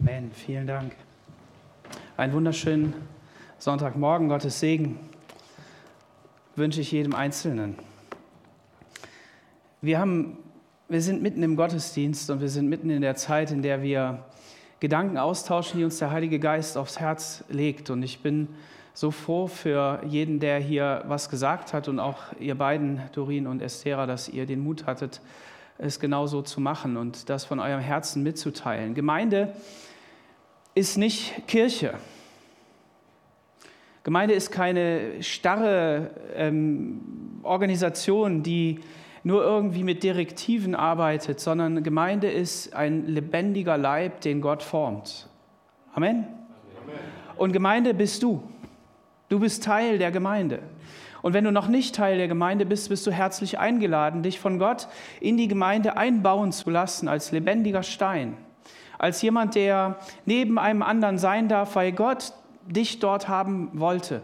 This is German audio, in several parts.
Amen. Vielen Dank. Einen wunderschönen Sonntagmorgen, Gottes Segen wünsche ich jedem Einzelnen. Wir, haben, wir sind mitten im Gottesdienst und wir sind mitten in der Zeit, in der wir Gedanken austauschen, die uns der Heilige Geist aufs Herz legt. Und ich bin so froh für jeden, der hier was gesagt hat und auch ihr beiden, Dorin und Estera, dass ihr den Mut hattet, es genauso zu machen und das von eurem Herzen mitzuteilen. Gemeinde ist nicht Kirche. Gemeinde ist keine starre ähm, Organisation, die nur irgendwie mit Direktiven arbeitet, sondern Gemeinde ist ein lebendiger Leib, den Gott formt. Amen. Amen. Und Gemeinde bist du. Du bist Teil der Gemeinde. Und wenn du noch nicht Teil der Gemeinde bist, bist du herzlich eingeladen, dich von Gott in die Gemeinde einbauen zu lassen als lebendiger Stein, als jemand, der neben einem anderen sein darf, weil Gott dich dort haben wollte.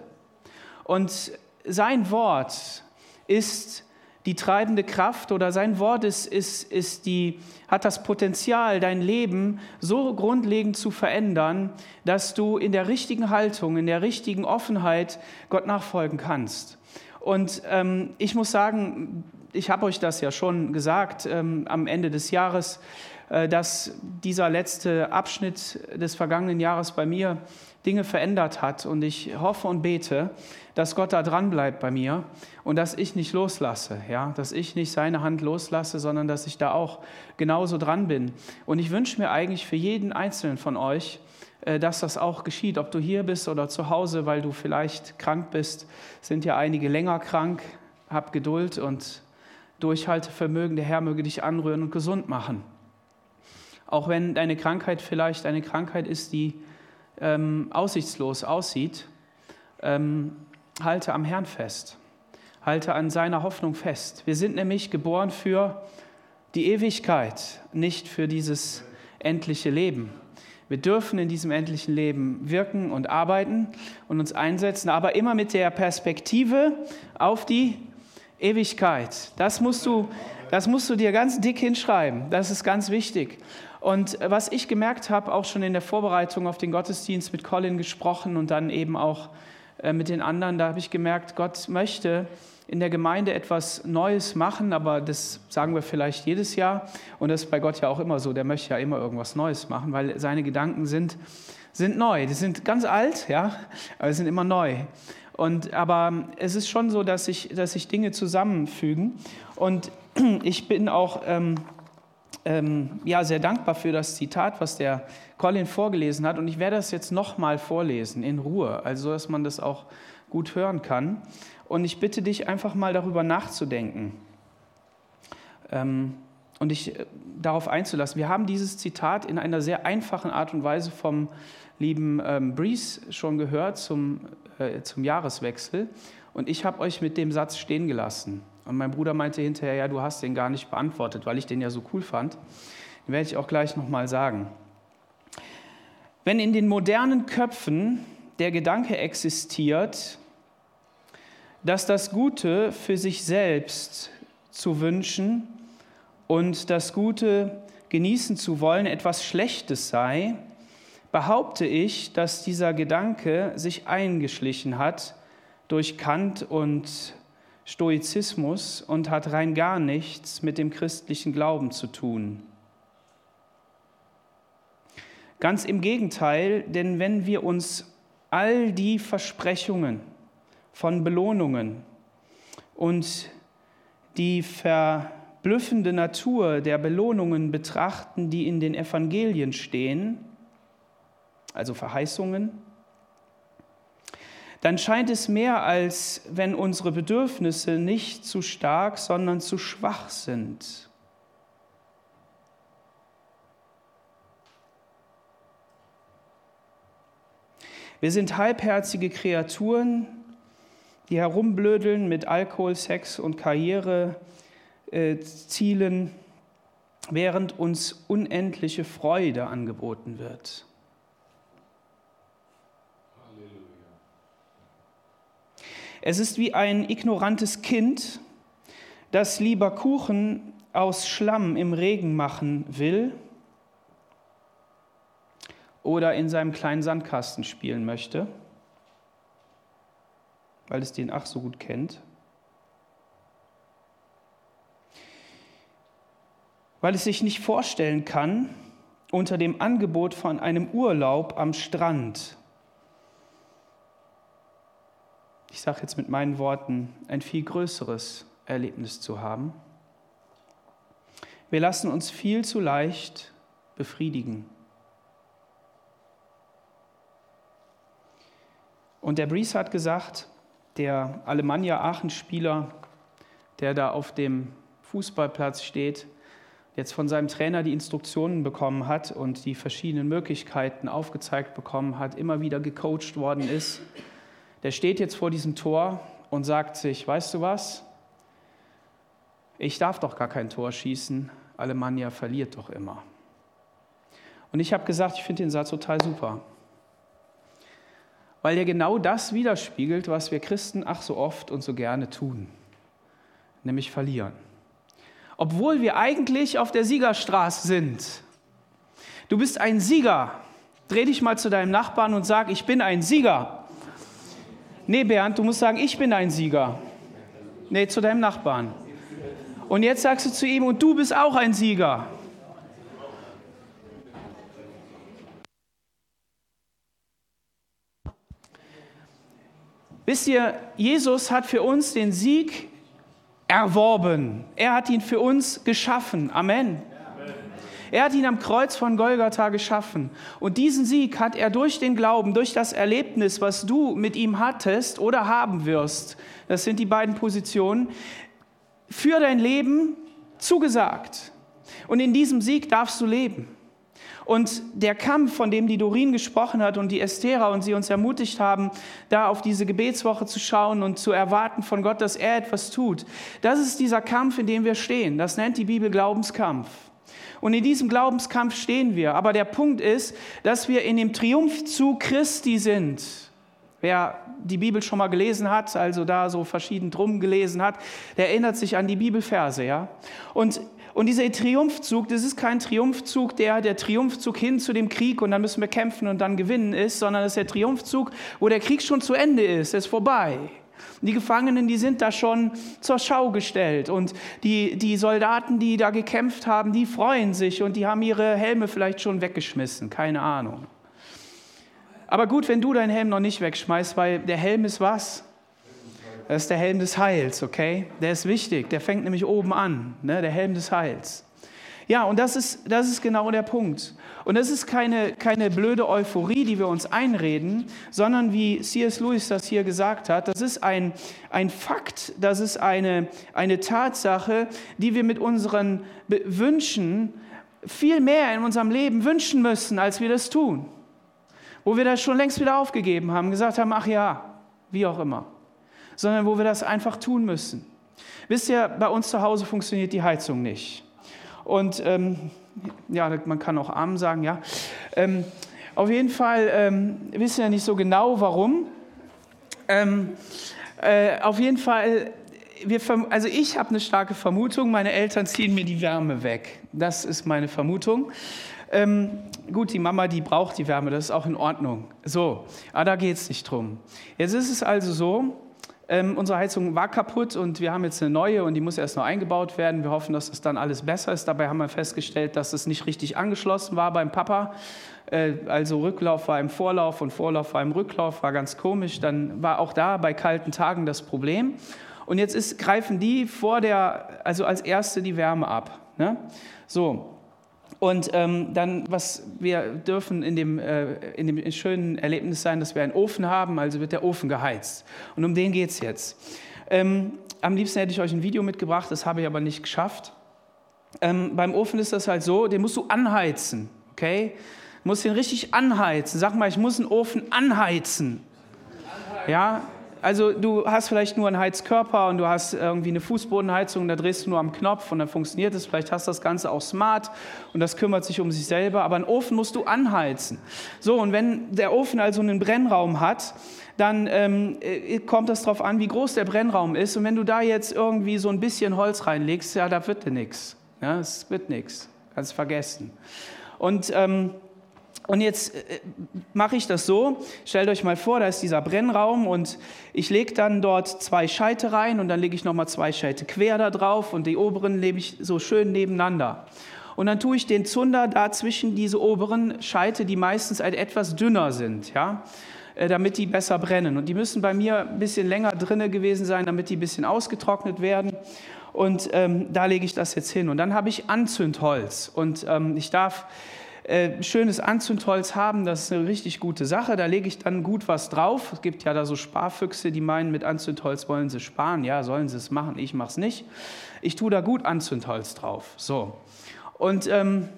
Und sein Wort ist die treibende Kraft oder sein Wort ist, ist, ist die, hat das Potenzial, dein Leben so grundlegend zu verändern, dass du in der richtigen Haltung, in der richtigen Offenheit Gott nachfolgen kannst. Und ähm, ich muss sagen, ich habe euch das ja schon gesagt ähm, am Ende des Jahres, äh, dass dieser letzte Abschnitt des vergangenen Jahres bei mir Dinge verändert hat. Und ich hoffe und bete, dass Gott da dran bleibt bei mir und dass ich nicht loslasse, ja, dass ich nicht seine Hand loslasse, sondern dass ich da auch genauso dran bin. Und ich wünsche mir eigentlich für jeden Einzelnen von euch, dass das auch geschieht. Ob du hier bist oder zu Hause, weil du vielleicht krank bist, sind ja einige länger krank. Hab Geduld und Durchhaltevermögen. Der Herr möge dich anrühren und gesund machen. Auch wenn deine Krankheit vielleicht eine Krankheit ist, die ähm, aussichtslos aussieht, ähm, halte am Herrn fest. Halte an seiner Hoffnung fest. Wir sind nämlich geboren für die Ewigkeit, nicht für dieses endliche Leben. Wir dürfen in diesem endlichen Leben wirken und arbeiten und uns einsetzen, aber immer mit der Perspektive auf die Ewigkeit. Das musst du, das musst du dir ganz dick hinschreiben. Das ist ganz wichtig. Und was ich gemerkt habe, auch schon in der Vorbereitung auf den Gottesdienst mit Colin gesprochen und dann eben auch äh, mit den anderen, da habe ich gemerkt, Gott möchte in der Gemeinde etwas Neues machen, aber das sagen wir vielleicht jedes Jahr. Und das ist bei Gott ja auch immer so, der möchte ja immer irgendwas Neues machen, weil seine Gedanken sind, sind neu. Die sind ganz alt, ja, aber sind immer neu. Und, aber es ist schon so, dass sich, dass sich Dinge zusammenfügen. Und ich bin auch ähm, ähm, ja, sehr dankbar für das Zitat, was der Colin vorgelesen hat. Und ich werde das jetzt nochmal vorlesen, in Ruhe, also dass man das auch gut hören kann. Und ich bitte dich einfach mal darüber nachzudenken ähm, und dich äh, darauf einzulassen. Wir haben dieses Zitat in einer sehr einfachen Art und Weise vom lieben ähm, Breeze schon gehört zum, äh, zum Jahreswechsel. Und ich habe euch mit dem Satz stehen gelassen. Und mein Bruder meinte hinterher, ja, du hast den gar nicht beantwortet, weil ich den ja so cool fand. Den werde ich auch gleich nochmal sagen. Wenn in den modernen Köpfen der Gedanke existiert, dass das Gute für sich selbst zu wünschen und das Gute genießen zu wollen etwas Schlechtes sei, behaupte ich, dass dieser Gedanke sich eingeschlichen hat durch Kant und Stoizismus und hat rein gar nichts mit dem christlichen Glauben zu tun. Ganz im Gegenteil, denn wenn wir uns all die Versprechungen, von Belohnungen und die verblüffende Natur der Belohnungen betrachten, die in den Evangelien stehen, also Verheißungen, dann scheint es mehr, als wenn unsere Bedürfnisse nicht zu stark, sondern zu schwach sind. Wir sind halbherzige Kreaturen, die herumblödeln mit Alkohol, Sex und Karrierezielen, äh, während uns unendliche Freude angeboten wird. Es ist wie ein ignorantes Kind, das lieber Kuchen aus Schlamm im Regen machen will, oder in seinem kleinen Sandkasten spielen möchte, weil es den ach so gut kennt. Weil es sich nicht vorstellen kann, unter dem Angebot von einem Urlaub am Strand, ich sage jetzt mit meinen Worten, ein viel größeres Erlebnis zu haben. Wir lassen uns viel zu leicht befriedigen. Und der Breeze hat gesagt, der Alemannia Aachen-Spieler, der da auf dem Fußballplatz steht, jetzt von seinem Trainer die Instruktionen bekommen hat und die verschiedenen Möglichkeiten aufgezeigt bekommen hat, immer wieder gecoacht worden ist, der steht jetzt vor diesem Tor und sagt sich, weißt du was? Ich darf doch gar kein Tor schießen, Alemannia verliert doch immer. Und ich habe gesagt, ich finde den Satz total super weil er genau das widerspiegelt, was wir Christen ach so oft und so gerne tun, nämlich verlieren. Obwohl wir eigentlich auf der Siegerstraße sind. Du bist ein Sieger. Dreh dich mal zu deinem Nachbarn und sag, ich bin ein Sieger. Nee, Bernd, du musst sagen, ich bin ein Sieger. Nee, zu deinem Nachbarn. Und jetzt sagst du zu ihm, und du bist auch ein Sieger. Wisst ihr, Jesus hat für uns den Sieg erworben. Er hat ihn für uns geschaffen. Amen. Er hat ihn am Kreuz von Golgatha geschaffen. Und diesen Sieg hat er durch den Glauben, durch das Erlebnis, was du mit ihm hattest oder haben wirst, das sind die beiden Positionen, für dein Leben zugesagt. Und in diesem Sieg darfst du leben. Und der Kampf, von dem die Dorin gesprochen hat und die Estera und sie uns ermutigt haben, da auf diese Gebetswoche zu schauen und zu erwarten von Gott, dass er etwas tut, das ist dieser Kampf, in dem wir stehen. Das nennt die Bibel Glaubenskampf. Und in diesem Glaubenskampf stehen wir. Aber der Punkt ist, dass wir in dem Triumphzug Christi sind. Wer die Bibel schon mal gelesen hat, also da so verschieden drum gelesen hat, der erinnert sich an die Bibelverse, ja. Und und dieser Triumphzug, das ist kein Triumphzug, der der Triumphzug hin zu dem Krieg und dann müssen wir kämpfen und dann gewinnen ist, sondern das ist der Triumphzug, wo der Krieg schon zu Ende ist, ist vorbei. Die Gefangenen, die sind da schon zur Schau gestellt. Und die, die Soldaten, die da gekämpft haben, die freuen sich und die haben ihre Helme vielleicht schon weggeschmissen. Keine Ahnung. Aber gut, wenn du deinen Helm noch nicht wegschmeißt, weil der Helm ist was? Das ist der Helm des Heils, okay? Der ist wichtig, der fängt nämlich oben an, ne? der Helm des Heils. Ja, und das ist, das ist genau der Punkt. Und das ist keine, keine blöde Euphorie, die wir uns einreden, sondern wie C.S. Lewis das hier gesagt hat, das ist ein, ein Fakt, das ist eine, eine Tatsache, die wir mit unseren Wünschen viel mehr in unserem Leben wünschen müssen, als wir das tun. Wo wir das schon längst wieder aufgegeben haben, gesagt haben, ach ja, wie auch immer sondern wo wir das einfach tun müssen. Wisst ihr, bei uns zu Hause funktioniert die Heizung nicht. Und ähm, ja, man kann auch Arm sagen, ja. Ähm, auf jeden Fall ähm, wissen wir nicht so genau, warum. Ähm, äh, auf jeden Fall, wir, also ich habe eine starke Vermutung, meine Eltern ziehen mir die Wärme weg. Das ist meine Vermutung. Ähm, gut, die Mama, die braucht die Wärme, das ist auch in Ordnung. So, aber da geht es nicht drum. Jetzt ist es also so, ähm, unsere Heizung war kaputt und wir haben jetzt eine neue und die muss erst noch eingebaut werden. Wir hoffen, dass das dann alles besser ist. Dabei haben wir festgestellt, dass es nicht richtig angeschlossen war beim Papa. Äh, also Rücklauf war im Vorlauf und Vorlauf war im Rücklauf, war ganz komisch. Dann war auch da bei kalten Tagen das Problem. Und jetzt ist, greifen die vor der, also als erste die Wärme ab. Ne? So, und ähm, dann, was wir dürfen in dem, äh, in dem schönen Erlebnis sein, dass wir einen Ofen haben, also wird der Ofen geheizt. Und um den geht es jetzt. Ähm, am liebsten hätte ich euch ein Video mitgebracht, das habe ich aber nicht geschafft. Ähm, beim Ofen ist das halt so, den musst du anheizen, okay? Du musst den richtig anheizen. Sag mal, ich muss einen Ofen anheizen. anheizen. Ja, also du hast vielleicht nur einen Heizkörper und du hast irgendwie eine Fußbodenheizung, da drehst du nur am Knopf und dann funktioniert es. Vielleicht hast du das Ganze auch smart und das kümmert sich um sich selber, aber einen Ofen musst du anheizen. So, und wenn der Ofen also einen Brennraum hat, dann ähm, äh, kommt das darauf an, wie groß der Brennraum ist. Und wenn du da jetzt irgendwie so ein bisschen Holz reinlegst, ja, da wird dir nichts. Ja, es wird nichts. Kannst vergessen. Und ähm, Und jetzt äh, mache ich das so, stellt euch mal vor, da ist dieser Brennraum und ich lege dann dort zwei Scheite rein und dann lege ich nochmal zwei Scheite quer da drauf und die oberen lege ich so schön nebeneinander. Und dann tue ich den Zunder da zwischen diese oberen Scheite, die meistens etwas dünner sind, ja, äh, damit die besser brennen. Und die müssen bei mir ein bisschen länger drinne gewesen sein, damit die ein bisschen ausgetrocknet werden. Und ähm, da lege ich das jetzt hin. Und dann habe ich Anzündholz und ähm, ich darf äh, schönes Anzündholz haben, das ist eine richtig gute Sache. Da lege ich dann gut was drauf. Es gibt ja da so Sparfüchse, die meinen, mit Anzündholz wollen sie sparen. Ja, sollen sie es machen, ich mache es nicht. Ich tue da gut Anzündholz drauf. So. Und, ähm,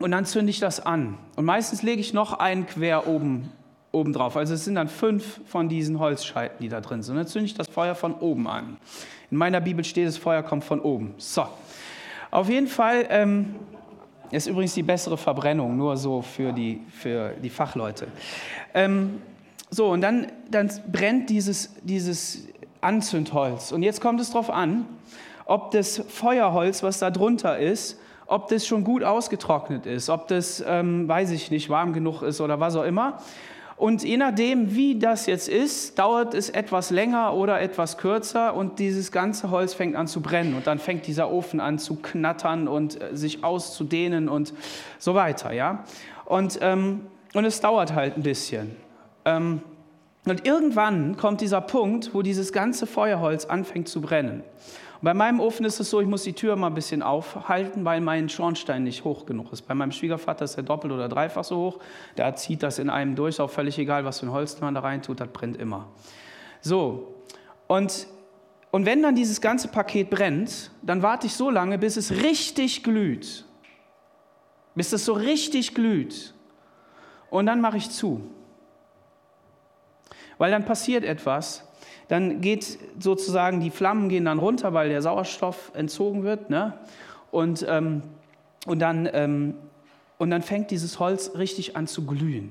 und dann zünde ich das an. Und meistens lege ich noch einen quer oben, oben drauf. Also es sind dann fünf von diesen Holzscheiten, die da drin sind. Und dann zünde ich das Feuer von oben an. In meiner Bibel steht, das Feuer kommt von oben. So. Auf jeden Fall ähm, ist übrigens die bessere Verbrennung, nur so für die, für die Fachleute. Ähm, so, und dann, dann brennt dieses, dieses Anzündholz. Und jetzt kommt es darauf an, ob das Feuerholz, was da drunter ist, ob das schon gut ausgetrocknet ist, ob das, ähm, weiß ich nicht, warm genug ist oder was auch immer. Und je nachdem, wie das jetzt ist, dauert es etwas länger oder etwas kürzer und dieses ganze Holz fängt an zu brennen und dann fängt dieser Ofen an zu knattern und äh, sich auszudehnen und so weiter. Ja? Und, ähm, und es dauert halt ein bisschen. Ähm, und irgendwann kommt dieser Punkt, wo dieses ganze Feuerholz anfängt zu brennen. Bei meinem Ofen ist es so, ich muss die Tür mal ein bisschen aufhalten, weil mein Schornstein nicht hoch genug ist. Bei meinem Schwiegervater ist er doppelt oder dreifach so hoch. Der zieht das in einem durch, auch völlig egal, was für ein Holz man da rein tut, das brennt immer. So, und, und wenn dann dieses ganze Paket brennt, dann warte ich so lange, bis es richtig glüht. Bis es so richtig glüht. Und dann mache ich zu. Weil dann passiert etwas, dann geht sozusagen, die Flammen gehen dann runter, weil der Sauerstoff entzogen wird. Ne? Und, ähm, und, dann, ähm, und dann fängt dieses Holz richtig an zu glühen.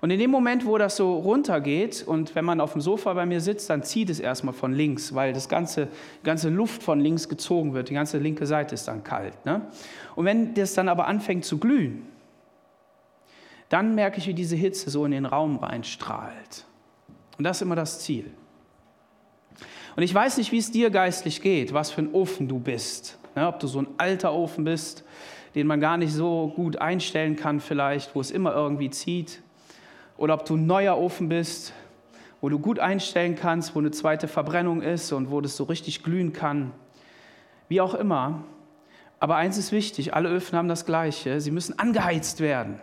Und in dem Moment, wo das so runtergeht und wenn man auf dem Sofa bei mir sitzt, dann zieht es erstmal von links, weil das ganze, die ganze Luft von links gezogen wird. Die ganze linke Seite ist dann kalt. Ne? Und wenn das dann aber anfängt zu glühen, dann merke ich, wie diese Hitze so in den Raum reinstrahlt. Und das ist immer das Ziel. Und ich weiß nicht, wie es dir geistlich geht, was für ein Ofen du bist. Ja, ob du so ein alter Ofen bist, den man gar nicht so gut einstellen kann vielleicht, wo es immer irgendwie zieht. Oder ob du ein neuer Ofen bist, wo du gut einstellen kannst, wo eine zweite Verbrennung ist und wo das so richtig glühen kann. Wie auch immer. Aber eins ist wichtig, alle Öfen haben das Gleiche. Sie müssen angeheizt werden.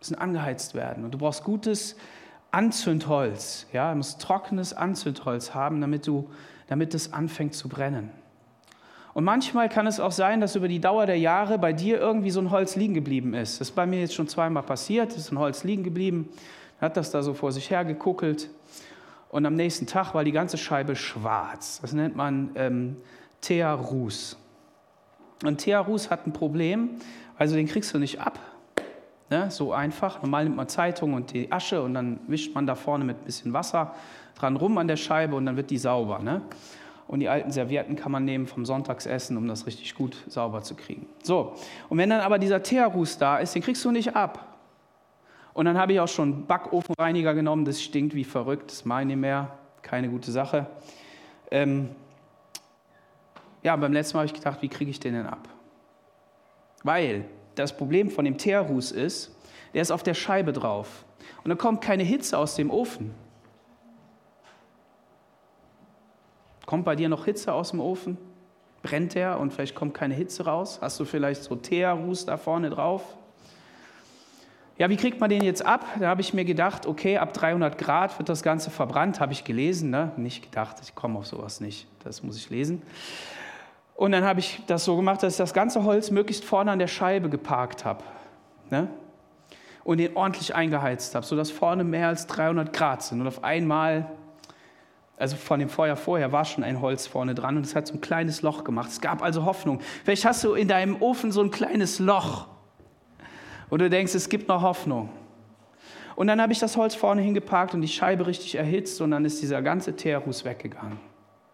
Sie müssen angeheizt werden. Und du brauchst gutes Anzündholz. Ja, du musst trockenes Anzündholz haben, damit, du, damit es anfängt zu brennen. Und manchmal kann es auch sein, dass über die Dauer der Jahre bei dir irgendwie so ein Holz liegen geblieben ist. Das ist bei mir jetzt schon zweimal passiert, ist ein Holz liegen geblieben, hat das da so vor sich her geguckelt und am nächsten Tag war die ganze Scheibe schwarz. Das nennt man ähm, Thearus. Und Thearus hat ein Problem, also den kriegst du nicht ab, Ne? So einfach. Normal nimmt man Zeitung und die Asche und dann wischt man da vorne mit ein bisschen Wasser dran rum an der Scheibe und dann wird die sauber. Ne? Und die alten Servietten kann man nehmen vom Sonntagsessen, um das richtig gut sauber zu kriegen. So, und wenn dann aber dieser Teerruß da ist, den kriegst du nicht ab. Und dann habe ich auch schon Backofenreiniger genommen, das stinkt wie verrückt, das meine ich mehr, keine gute Sache. Ähm ja, beim letzten Mal habe ich gedacht, wie kriege ich den denn ab? Weil das Problem von dem Teerruß ist, der ist auf der Scheibe drauf. Und dann kommt keine Hitze aus dem Ofen. Kommt bei dir noch Hitze aus dem Ofen? Brennt der und vielleicht kommt keine Hitze raus? Hast du vielleicht so Teerruß da vorne drauf? Ja, wie kriegt man den jetzt ab? Da habe ich mir gedacht, okay, ab 300 Grad wird das Ganze verbrannt, habe ich gelesen. Ne? Nicht gedacht, ich komme auf sowas nicht, das muss ich lesen. Und dann habe ich das so gemacht, dass ich das ganze Holz möglichst vorne an der Scheibe geparkt habe. Ne? Und den ordentlich eingeheizt habe, sodass vorne mehr als 300 Grad sind. Und auf einmal, also von dem Feuer vorher, war schon ein Holz vorne dran und es hat so ein kleines Loch gemacht. Es gab also Hoffnung. Vielleicht hast du in deinem Ofen so ein kleines Loch, wo du denkst, es gibt noch Hoffnung. Und dann habe ich das Holz vorne hingeparkt und die Scheibe richtig erhitzt und dann ist dieser ganze Teerruß weggegangen.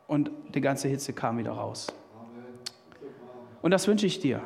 Und die ganze Hitze kam wieder raus. Und das wünsche ich dir.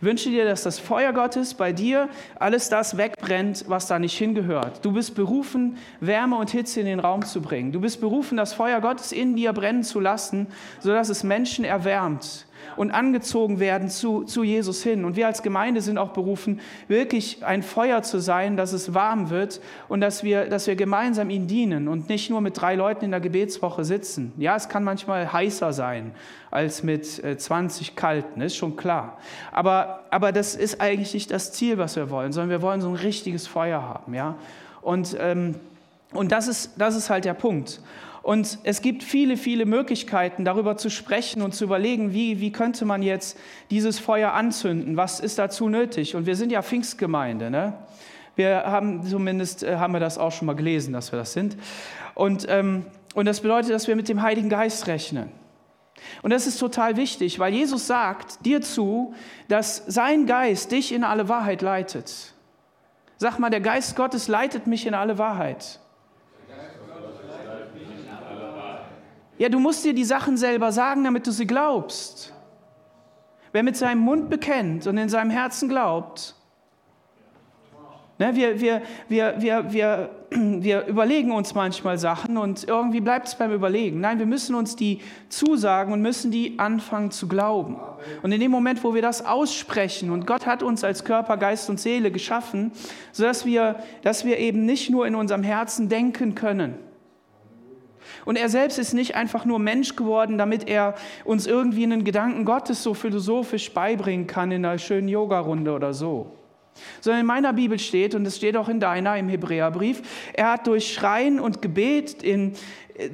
Ich wünsche dir, dass das Feuer Gottes bei dir alles das wegbrennt, was da nicht hingehört. Du bist berufen, Wärme und Hitze in den Raum zu bringen. Du bist berufen, das Feuer Gottes in dir brennen zu lassen, sodass es Menschen erwärmt und angezogen werden zu, zu Jesus hin. Und wir als Gemeinde sind auch berufen, wirklich ein Feuer zu sein, dass es warm wird und dass wir, dass wir gemeinsam ihm dienen und nicht nur mit drei Leuten in der Gebetswoche sitzen. Ja, es kann manchmal heißer sein als mit 20 äh, kalten, ist schon klar. Aber, aber das ist eigentlich nicht das Ziel, was wir wollen, sondern wir wollen so ein richtiges Feuer haben. Ja? Und, ähm, und das, ist, das ist halt der Punkt. Und es gibt viele, viele Möglichkeiten, darüber zu sprechen und zu überlegen, wie, wie könnte man jetzt dieses Feuer anzünden? Was ist dazu nötig? Und wir sind ja Pfingstgemeinde. Ne? Wir haben zumindest, äh, haben wir das auch schon mal gelesen, dass wir das sind. Und, ähm, und das bedeutet, dass wir mit dem Heiligen Geist rechnen. Und das ist total wichtig, weil Jesus sagt dir zu, dass sein Geist dich in alle Wahrheit leitet. Sag mal, der Geist Gottes leitet mich in alle Wahrheit. Ja, du musst dir die Sachen selber sagen, damit du sie glaubst. Wer mit seinem Mund bekennt und in seinem Herzen glaubt, ne, wir, wir, wir, wir, wir, wir überlegen uns manchmal Sachen und irgendwie bleibt es beim Überlegen. Nein, wir müssen uns die zusagen und müssen die anfangen zu glauben. Und in dem Moment, wo wir das aussprechen, und Gott hat uns als Körper, Geist und Seele geschaffen, sodass wir, dass wir eben nicht nur in unserem Herzen denken können, und er selbst ist nicht einfach nur Mensch geworden, damit er uns irgendwie einen Gedanken Gottes so philosophisch beibringen kann in einer schönen Yogarunde oder so. Sondern in meiner Bibel steht, und es steht auch in deiner im Hebräerbrief, er hat durch Schreien und Gebet in, äh,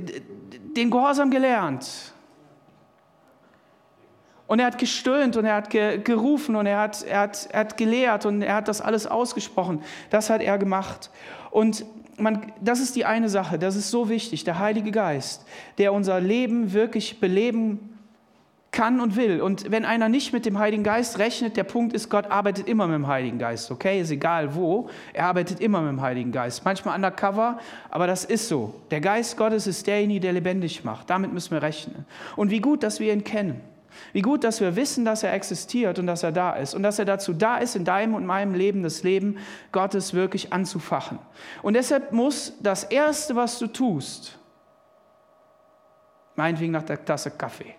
den Gehorsam gelernt. Und er hat gestöhnt und er hat gerufen und er hat, er, hat, er hat gelehrt und er hat das alles ausgesprochen. Das hat er gemacht. Und man, das ist die eine Sache, das ist so wichtig, der Heilige Geist, der unser Leben wirklich beleben kann und will. Und wenn einer nicht mit dem Heiligen Geist rechnet, der Punkt ist, Gott arbeitet immer mit dem Heiligen Geist, okay? Ist egal wo, er arbeitet immer mit dem Heiligen Geist. Manchmal undercover, aber das ist so. Der Geist Gottes ist derjenige, der lebendig macht. Damit müssen wir rechnen. Und wie gut, dass wir ihn kennen. Wie gut, dass wir wissen, dass er existiert und dass er da ist und dass er dazu da ist, in deinem und meinem Leben das Leben Gottes wirklich anzufachen. Und deshalb muss das Erste, was du tust, meinetwegen nach der Tasse Kaffee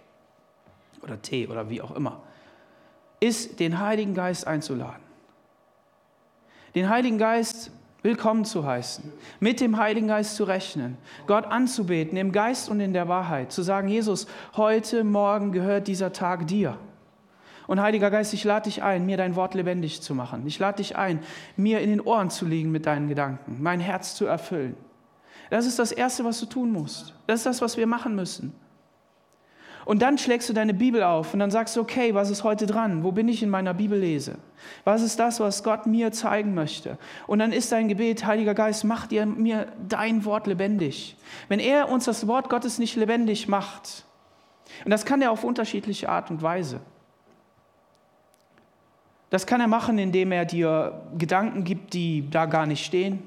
oder Tee oder wie auch immer, ist, den Heiligen Geist einzuladen. Den Heiligen Geist willkommen zu heißen, mit dem Heiligen Geist zu rechnen, Gott anzubeten im Geist und in der Wahrheit, zu sagen, Jesus, heute Morgen gehört dieser Tag dir. Und Heiliger Geist, ich lade dich ein, mir dein Wort lebendig zu machen. Ich lade dich ein, mir in den Ohren zu liegen mit deinen Gedanken, mein Herz zu erfüllen. Das ist das Erste, was du tun musst. Das ist das, was wir machen müssen. Und dann schlägst du deine Bibel auf und dann sagst du, okay, was ist heute dran? Wo bin ich in meiner Bibellese? Was ist das, was Gott mir zeigen möchte? Und dann ist dein Gebet, Heiliger Geist, mach dir mir dein Wort lebendig. Wenn er uns das Wort Gottes nicht lebendig macht, und das kann er auf unterschiedliche Art und Weise. Das kann er machen, indem er dir Gedanken gibt, die da gar nicht stehen.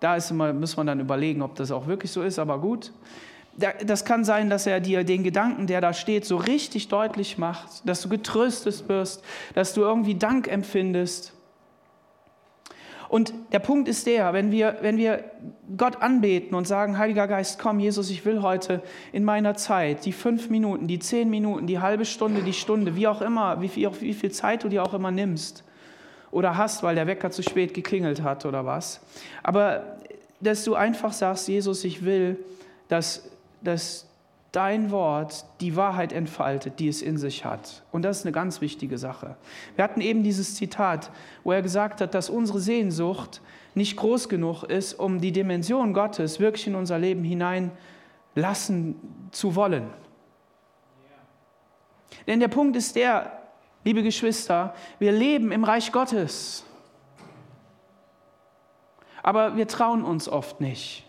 Da ist immer, muss man dann überlegen, ob das auch wirklich so ist, aber gut das kann sein, dass er dir den Gedanken, der da steht, so richtig deutlich macht, dass du getröstet wirst, dass du irgendwie Dank empfindest. Und der Punkt ist der, wenn wir, wenn wir Gott anbeten und sagen, Heiliger Geist, komm, Jesus, ich will heute in meiner Zeit, die fünf Minuten, die zehn Minuten, die halbe Stunde, die Stunde, wie auch immer, wie viel, wie viel Zeit du dir auch immer nimmst oder hast, weil der Wecker zu spät geklingelt hat oder was. Aber dass du einfach sagst, Jesus, ich will, dass dass dein Wort die Wahrheit entfaltet, die es in sich hat. Und das ist eine ganz wichtige Sache. Wir hatten eben dieses Zitat, wo er gesagt hat, dass unsere Sehnsucht nicht groß genug ist, um die Dimension Gottes wirklich in unser Leben hineinlassen zu wollen. Denn der Punkt ist der, liebe Geschwister, wir leben im Reich Gottes. Aber wir trauen uns oft nicht.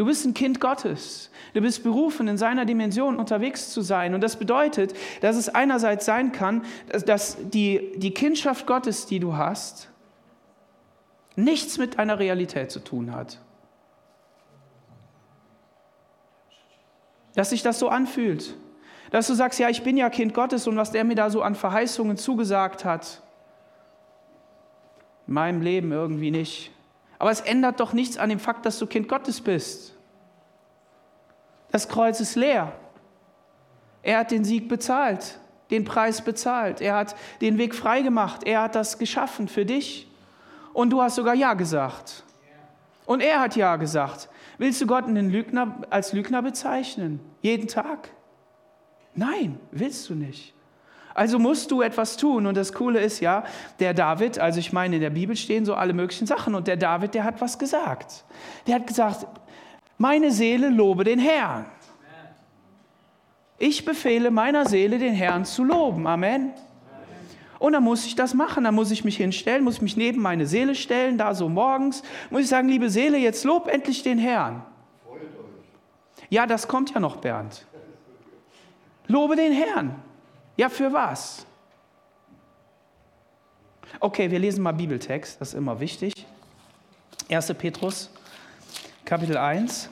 Du bist ein Kind Gottes. Du bist berufen, in seiner Dimension unterwegs zu sein. Und das bedeutet, dass es einerseits sein kann, dass die, die Kindschaft Gottes, die du hast, nichts mit deiner Realität zu tun hat. Dass sich das so anfühlt. Dass du sagst, ja, ich bin ja Kind Gottes und was der mir da so an Verheißungen zugesagt hat, in meinem Leben irgendwie nicht. Aber es ändert doch nichts an dem Fakt, dass du Kind Gottes bist. Das Kreuz ist leer. Er hat den Sieg bezahlt, den Preis bezahlt. Er hat den Weg freigemacht. Er hat das geschaffen für dich. Und du hast sogar Ja gesagt. Und er hat Ja gesagt. Willst du Gott Lügner, als Lügner bezeichnen? Jeden Tag? Nein, willst du nicht. Also musst du etwas tun. Und das Coole ist ja, der David, also ich meine, in der Bibel stehen so alle möglichen Sachen. Und der David, der hat was gesagt. Der hat gesagt, meine Seele lobe den Herrn. Ich befehle meiner Seele, den Herrn zu loben. Amen. Und dann muss ich das machen, dann muss ich mich hinstellen, muss mich neben meine Seele stellen, da so morgens, muss ich sagen, liebe Seele, jetzt lob endlich den Herrn. Ja, das kommt ja noch, Bernd. Lobe den Herrn. Ja, für was? Okay, wir lesen mal Bibeltext, das ist immer wichtig. 1. Petrus, Kapitel 1.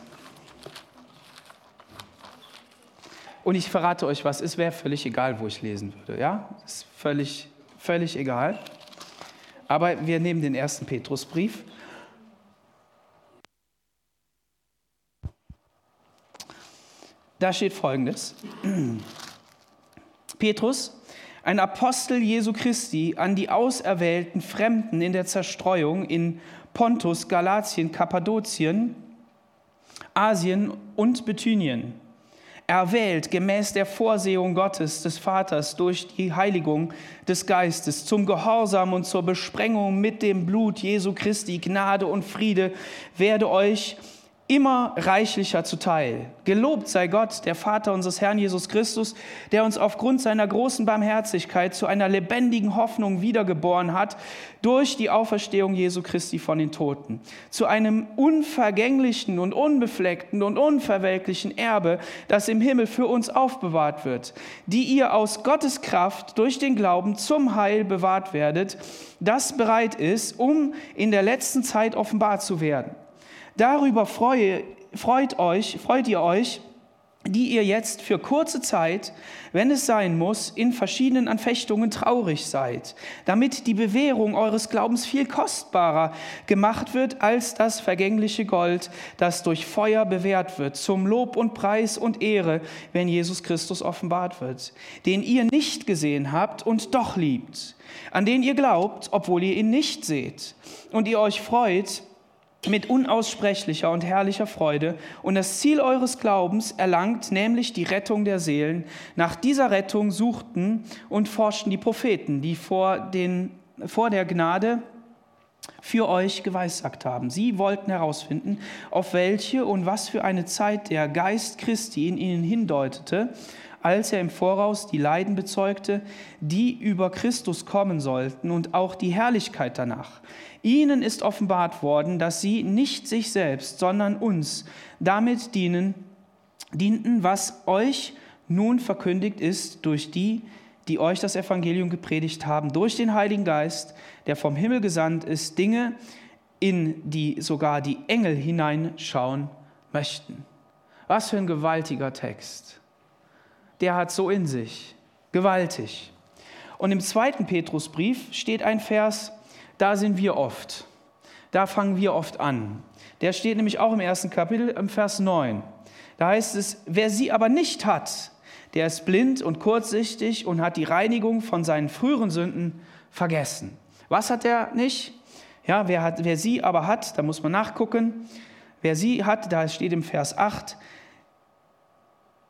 Und ich verrate euch was, es wäre völlig egal, wo ich lesen würde. Ja, ist völlig, völlig egal. Aber wir nehmen den ersten Petrusbrief. Da steht folgendes. Petrus, ein Apostel Jesu Christi, an die auserwählten Fremden in der Zerstreuung in Pontus, Galatien, Kappadokien, Asien und Bithynien. Erwählt gemäß der Vorsehung Gottes, des Vaters, durch die Heiligung des Geistes, zum Gehorsam und zur Besprengung mit dem Blut Jesu Christi, Gnade und Friede werde euch immer reichlicher zuteil. Gelobt sei Gott, der Vater unseres Herrn Jesus Christus, der uns aufgrund seiner großen Barmherzigkeit zu einer lebendigen Hoffnung wiedergeboren hat durch die Auferstehung Jesu Christi von den Toten, zu einem unvergänglichen und unbefleckten und unverwelklichen Erbe, das im Himmel für uns aufbewahrt wird, die ihr aus Gottes Kraft durch den Glauben zum Heil bewahrt werdet, das bereit ist, um in der letzten Zeit offenbar zu werden. Darüber freue, freut, euch, freut ihr euch, die ihr jetzt für kurze Zeit, wenn es sein muss, in verschiedenen Anfechtungen traurig seid, damit die Bewährung eures Glaubens viel kostbarer gemacht wird als das vergängliche Gold, das durch Feuer bewährt wird, zum Lob und Preis und Ehre, wenn Jesus Christus offenbart wird, den ihr nicht gesehen habt und doch liebt, an den ihr glaubt, obwohl ihr ihn nicht seht, und ihr euch freut, mit unaussprechlicher und herrlicher Freude und das Ziel eures Glaubens erlangt, nämlich die Rettung der Seelen. Nach dieser Rettung suchten und forschten die Propheten, die vor, den, vor der Gnade für euch geweissagt haben. Sie wollten herausfinden, auf welche und was für eine Zeit der Geist Christi in ihnen hindeutete, als er im Voraus die Leiden bezeugte, die über Christus kommen sollten und auch die Herrlichkeit danach. Ihnen ist offenbart worden, dass sie nicht sich selbst, sondern uns damit dienen, dienten, was euch nun verkündigt ist durch die, die euch das Evangelium gepredigt haben, durch den Heiligen Geist, der vom Himmel gesandt ist, Dinge, in die sogar die Engel hineinschauen möchten. Was für ein gewaltiger Text. Der hat so in sich. Gewaltig. Und im zweiten Petrusbrief steht ein Vers, da sind wir oft. Da fangen wir oft an. Der steht nämlich auch im ersten Kapitel, im Vers 9. Da heißt es, wer sie aber nicht hat, der ist blind und kurzsichtig und hat die Reinigung von seinen früheren Sünden vergessen. Was hat er nicht? Ja, wer, hat, wer sie aber hat, da muss man nachgucken. Wer sie hat, da steht im Vers 8,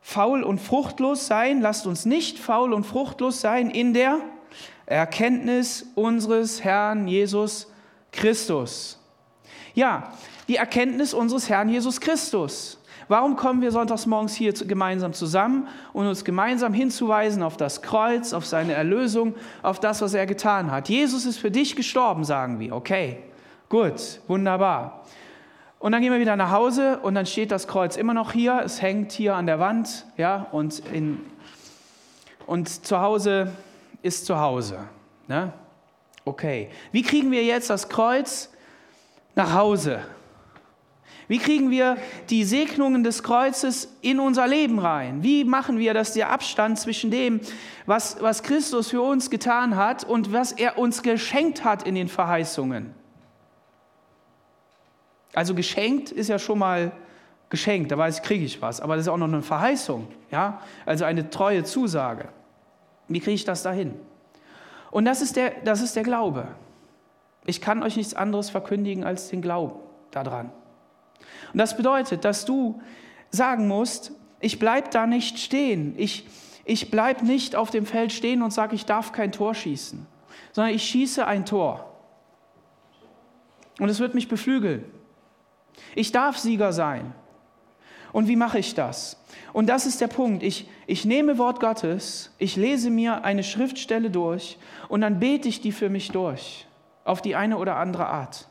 faul und fruchtlos sein, lasst uns nicht faul und fruchtlos sein in der Erkenntnis unseres Herrn Jesus Christus. Ja, die Erkenntnis unseres Herrn Jesus Christus. Warum kommen wir sonntags morgens hier gemeinsam zusammen und uns gemeinsam hinzuweisen auf das Kreuz, auf seine Erlösung, auf das, was er getan hat? Jesus ist für dich gestorben, sagen wir. Okay, gut, wunderbar. Und dann gehen wir wieder nach Hause und dann steht das Kreuz immer noch hier. Es hängt hier an der Wand, ja, und, in, und zu Hause ist zu Hause. Ne? Okay. Wie kriegen wir jetzt das Kreuz nach Hause? Wie kriegen wir die Segnungen des Kreuzes in unser Leben rein? Wie machen wir, dass der Abstand zwischen dem, was, was Christus für uns getan hat und was er uns geschenkt hat in den Verheißungen? Also geschenkt ist ja schon mal geschenkt, da weiß ich, kriege ich was, aber das ist auch noch eine Verheißung, ja? Also eine treue Zusage. Wie kriege ich das dahin? Und das ist der, das ist der Glaube. Ich kann euch nichts anderes verkündigen als den Glauben daran. Und das bedeutet, dass du sagen musst, ich bleibe da nicht stehen. Ich, ich bleibe nicht auf dem Feld stehen und sage, ich darf kein Tor schießen, sondern ich schieße ein Tor. Und es wird mich beflügeln. Ich darf Sieger sein. Und wie mache ich das? Und das ist der Punkt. Ich, ich nehme Wort Gottes, ich lese mir eine Schriftstelle durch und dann bete ich die für mich durch, auf die eine oder andere Art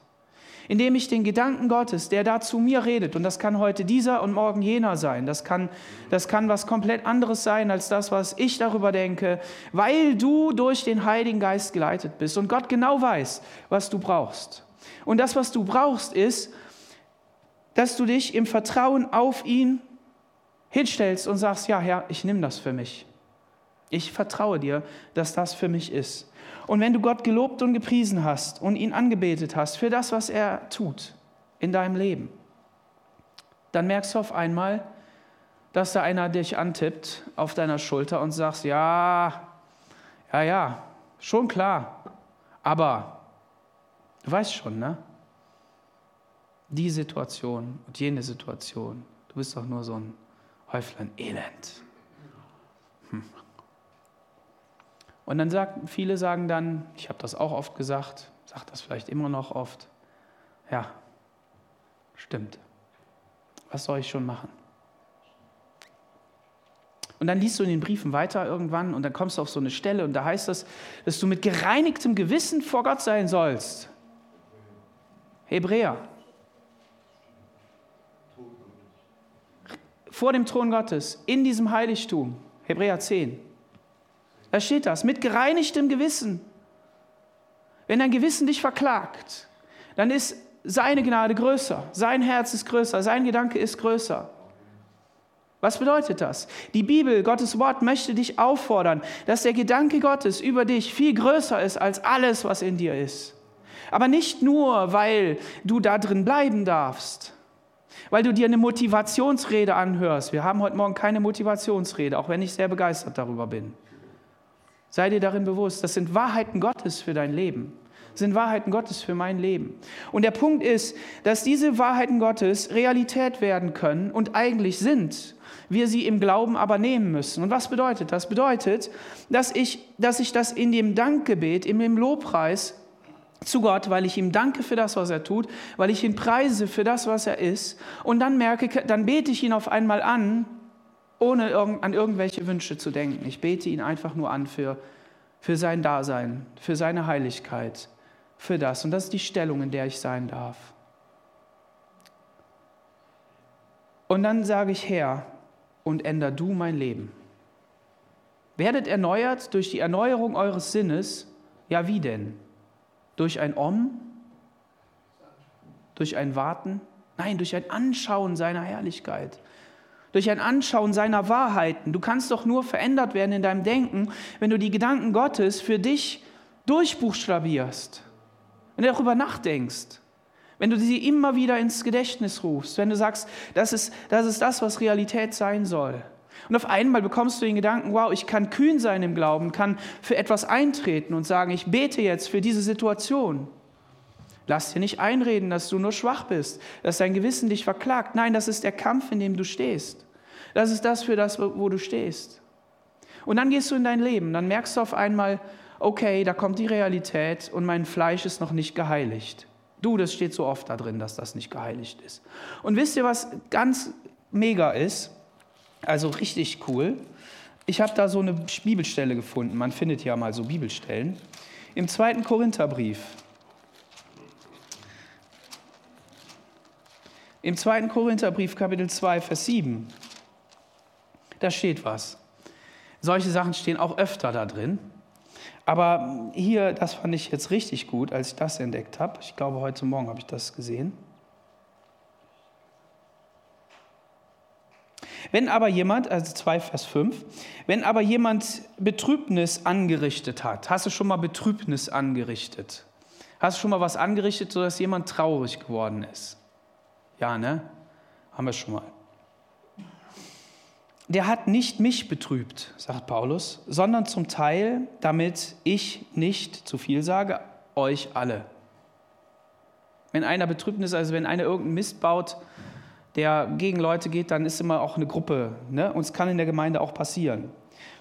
indem ich den Gedanken Gottes, der da zu mir redet, und das kann heute dieser und morgen jener sein, das kann, das kann was komplett anderes sein als das, was ich darüber denke, weil du durch den Heiligen Geist geleitet bist und Gott genau weiß, was du brauchst. Und das, was du brauchst, ist, dass du dich im Vertrauen auf ihn hinstellst und sagst, ja Herr, ich nehme das für mich. Ich vertraue dir, dass das für mich ist. Und wenn du Gott gelobt und gepriesen hast und ihn angebetet hast für das, was er tut in deinem Leben, dann merkst du auf einmal, dass da einer dich antippt auf deiner Schulter und sagst, ja, ja, ja, schon klar, aber du weißt schon, ne? Die Situation und jene Situation, du bist doch nur so ein Häuflein Elend. Und dann sagen viele sagen dann, ich habe das auch oft gesagt, sage das vielleicht immer noch oft, ja, stimmt. Was soll ich schon machen? Und dann liest du in den Briefen weiter irgendwann und dann kommst du auf so eine Stelle und da heißt es, dass du mit gereinigtem Gewissen vor Gott sein sollst. Hebräer. Vor dem Thron Gottes, in diesem Heiligtum. Hebräer 10. Da steht das, mit gereinigtem Gewissen. Wenn dein Gewissen dich verklagt, dann ist seine Gnade größer, sein Herz ist größer, sein Gedanke ist größer. Was bedeutet das? Die Bibel, Gottes Wort, möchte dich auffordern, dass der Gedanke Gottes über dich viel größer ist als alles, was in dir ist. Aber nicht nur, weil du da drin bleiben darfst, weil du dir eine Motivationsrede anhörst. Wir haben heute Morgen keine Motivationsrede, auch wenn ich sehr begeistert darüber bin. Sei dir darin bewusst, das sind Wahrheiten Gottes für dein Leben. Das sind Wahrheiten Gottes für mein Leben. Und der Punkt ist, dass diese Wahrheiten Gottes Realität werden können und eigentlich sind. Wir sie im Glauben aber nehmen müssen. Und was bedeutet das? Bedeutet, dass ich, dass ich das in dem Dankgebet, in dem Lobpreis zu Gott, weil ich ihm danke für das, was er tut, weil ich ihn preise für das, was er ist. Und dann merke, dann bete ich ihn auf einmal an ohne an irgendwelche Wünsche zu denken. Ich bete ihn einfach nur an für, für sein Dasein, für seine Heiligkeit, für das. Und das ist die Stellung, in der ich sein darf. Und dann sage ich, Herr, und änder du mein Leben. Werdet erneuert durch die Erneuerung eures Sinnes. Ja, wie denn? Durch ein Om? Durch ein Warten? Nein, durch ein Anschauen seiner Herrlichkeit durch ein Anschauen seiner Wahrheiten. Du kannst doch nur verändert werden in deinem Denken, wenn du die Gedanken Gottes für dich durchbuchstabierst, wenn du darüber nachdenkst, wenn du sie immer wieder ins Gedächtnis rufst, wenn du sagst, das ist das, ist das was Realität sein soll. Und auf einmal bekommst du den Gedanken, wow, ich kann kühn sein im Glauben, kann für etwas eintreten und sagen, ich bete jetzt für diese Situation. Lass dir nicht einreden, dass du nur schwach bist, dass dein Gewissen dich verklagt. Nein, das ist der Kampf, in dem du stehst. Das ist das für das, wo du stehst. Und dann gehst du in dein Leben, dann merkst du auf einmal, okay, da kommt die Realität und mein Fleisch ist noch nicht geheiligt. Du, das steht so oft da drin, dass das nicht geheiligt ist. Und wisst ihr, was ganz mega ist? Also richtig cool. Ich habe da so eine Bibelstelle gefunden. Man findet ja mal so Bibelstellen. Im zweiten Korintherbrief, Im 2. Korintherbrief Kapitel 2, Vers 7, da steht was. Solche Sachen stehen auch öfter da drin. Aber hier, das fand ich jetzt richtig gut, als ich das entdeckt habe. Ich glaube, heute Morgen habe ich das gesehen. Wenn aber jemand, also 2 Vers 5, wenn aber jemand Betrübnis angerichtet hat, hast du schon mal Betrübnis angerichtet? Hast du schon mal was angerichtet, sodass jemand traurig geworden ist? Ja, ne? Haben wir schon mal. Der hat nicht mich betrübt, sagt Paulus, sondern zum Teil, damit ich nicht zu viel sage, euch alle. Wenn einer Betrübnis, also wenn einer irgendeinen Mist baut, der gegen Leute geht, dann ist immer auch eine Gruppe. Ne? Und es kann in der Gemeinde auch passieren.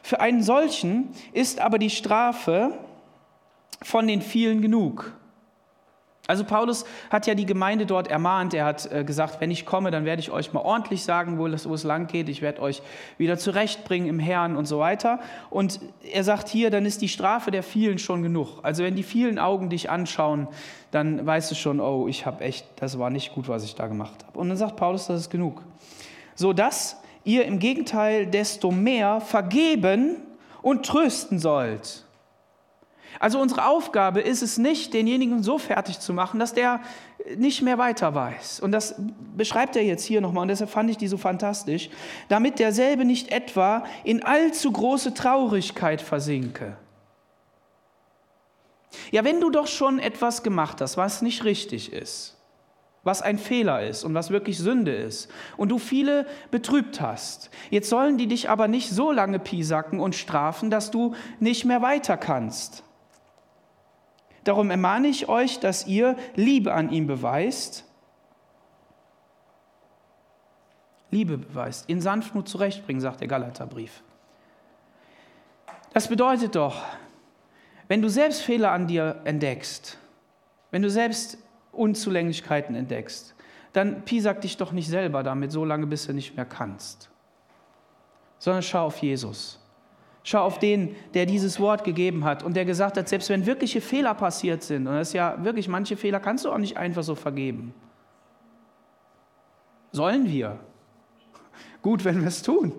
Für einen solchen ist aber die Strafe von den vielen genug. Also Paulus hat ja die Gemeinde dort ermahnt. Er hat äh, gesagt, wenn ich komme, dann werde ich euch mal ordentlich sagen, wo es, wo es lang geht. Ich werde euch wieder zurechtbringen im Herrn und so weiter. Und er sagt hier, dann ist die Strafe der vielen schon genug. Also wenn die vielen Augen dich anschauen, dann weißt du schon, oh, ich habe echt, das war nicht gut, was ich da gemacht habe. Und dann sagt Paulus, das ist genug. So dass ihr im Gegenteil desto mehr vergeben und trösten sollt also unsere Aufgabe ist es nicht, denjenigen so fertig zu machen, dass der nicht mehr weiter weiß. Und das beschreibt er jetzt hier nochmal und deshalb fand ich die so fantastisch, damit derselbe nicht etwa in allzu große Traurigkeit versinke. Ja, wenn du doch schon etwas gemacht hast, was nicht richtig ist, was ein Fehler ist und was wirklich Sünde ist und du viele betrübt hast, jetzt sollen die dich aber nicht so lange piesacken und strafen, dass du nicht mehr weiter kannst. Darum ermahne ich euch, dass ihr Liebe an ihm beweist. Liebe beweist, in Sanftmut zurechtbringen, sagt der Galaterbrief. Das bedeutet doch, wenn du selbst Fehler an dir entdeckst, wenn du selbst Unzulänglichkeiten entdeckst, dann piesack dich doch nicht selber damit so lange, bis du nicht mehr kannst, sondern schau auf Jesus. Schau auf den, der dieses Wort gegeben hat und der gesagt hat, selbst wenn wirkliche Fehler passiert sind, und das ist ja wirklich, manche Fehler kannst du auch nicht einfach so vergeben. Sollen wir? Gut, wenn wir es tun.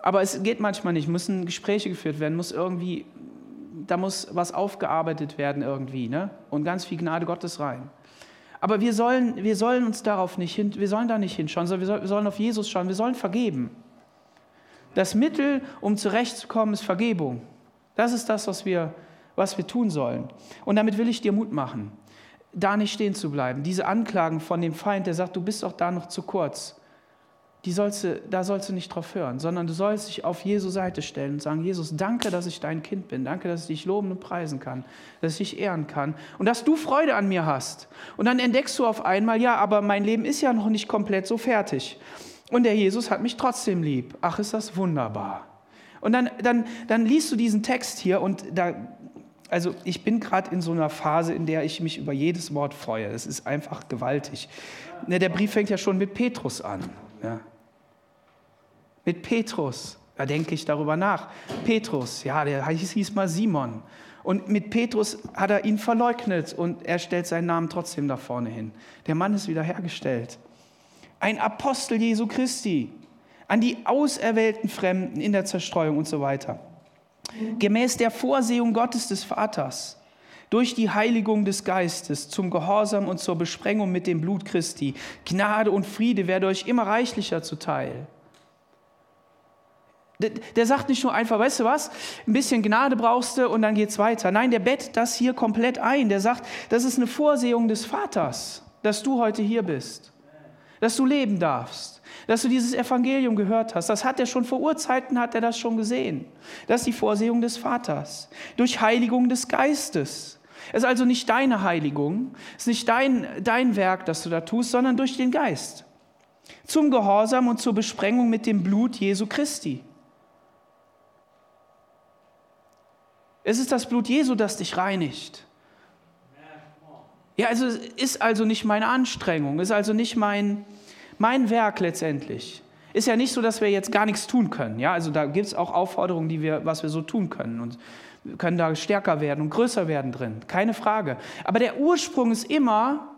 Aber es geht manchmal nicht, müssen Gespräche geführt werden, muss irgendwie, da muss was aufgearbeitet werden irgendwie, ne? Und ganz viel Gnade Gottes rein. Aber wir sollen, wir sollen uns darauf nicht hin, wir sollen da nicht hinschauen, sondern wir sollen auf Jesus schauen, wir sollen vergeben. Das Mittel, um zurechtzukommen, ist Vergebung. Das ist das, was wir, was wir tun sollen. Und damit will ich dir Mut machen, da nicht stehen zu bleiben. Diese Anklagen von dem Feind, der sagt, du bist doch da noch zu kurz, die sollst du, da sollst du nicht drauf hören, sondern du sollst dich auf Jesu Seite stellen und sagen, Jesus, danke, dass ich dein Kind bin, danke, dass ich dich loben und preisen kann, dass ich dich ehren kann und dass du Freude an mir hast. Und dann entdeckst du auf einmal, ja, aber mein Leben ist ja noch nicht komplett so fertig. Und der Jesus hat mich trotzdem lieb. Ach, ist das wunderbar. Und dann, dann, dann liest du diesen Text hier und da, also ich bin gerade in so einer Phase, in der ich mich über jedes Wort freue. Es ist einfach gewaltig. Ne, der Brief fängt ja schon mit Petrus an. Ja. Mit Petrus, da denke ich darüber nach. Petrus, ja, der hieß, hieß mal Simon. Und mit Petrus hat er ihn verleugnet und er stellt seinen Namen trotzdem da vorne hin. Der Mann ist wiederhergestellt ein Apostel Jesu Christi, an die auserwählten Fremden in der Zerstreuung und so weiter. Gemäß der Vorsehung Gottes des Vaters, durch die Heiligung des Geistes zum Gehorsam und zur Besprengung mit dem Blut Christi. Gnade und Friede werde euch immer reichlicher zuteil. Der, der sagt nicht nur einfach, weißt du was, ein bisschen Gnade brauchst du und dann geht's weiter. Nein, der bettet das hier komplett ein. Der sagt, das ist eine Vorsehung des Vaters, dass du heute hier bist dass du leben darfst, dass du dieses Evangelium gehört hast. Das hat er schon vor Urzeiten, hat er das schon gesehen. Das ist die Vorsehung des Vaters. Durch Heiligung des Geistes. Es ist also nicht deine Heiligung, es ist nicht dein, dein Werk, das du da tust, sondern durch den Geist. Zum Gehorsam und zur Besprengung mit dem Blut Jesu Christi. Es ist das Blut Jesu, das dich reinigt. Ja, also es ist also nicht meine Anstrengung, es ist also nicht mein, mein Werk letztendlich. Ist ja nicht so, dass wir jetzt gar nichts tun können. Ja, also da gibt es auch Aufforderungen, die wir, was wir so tun können und wir können da stärker werden und größer werden drin. Keine Frage. Aber der Ursprung ist immer,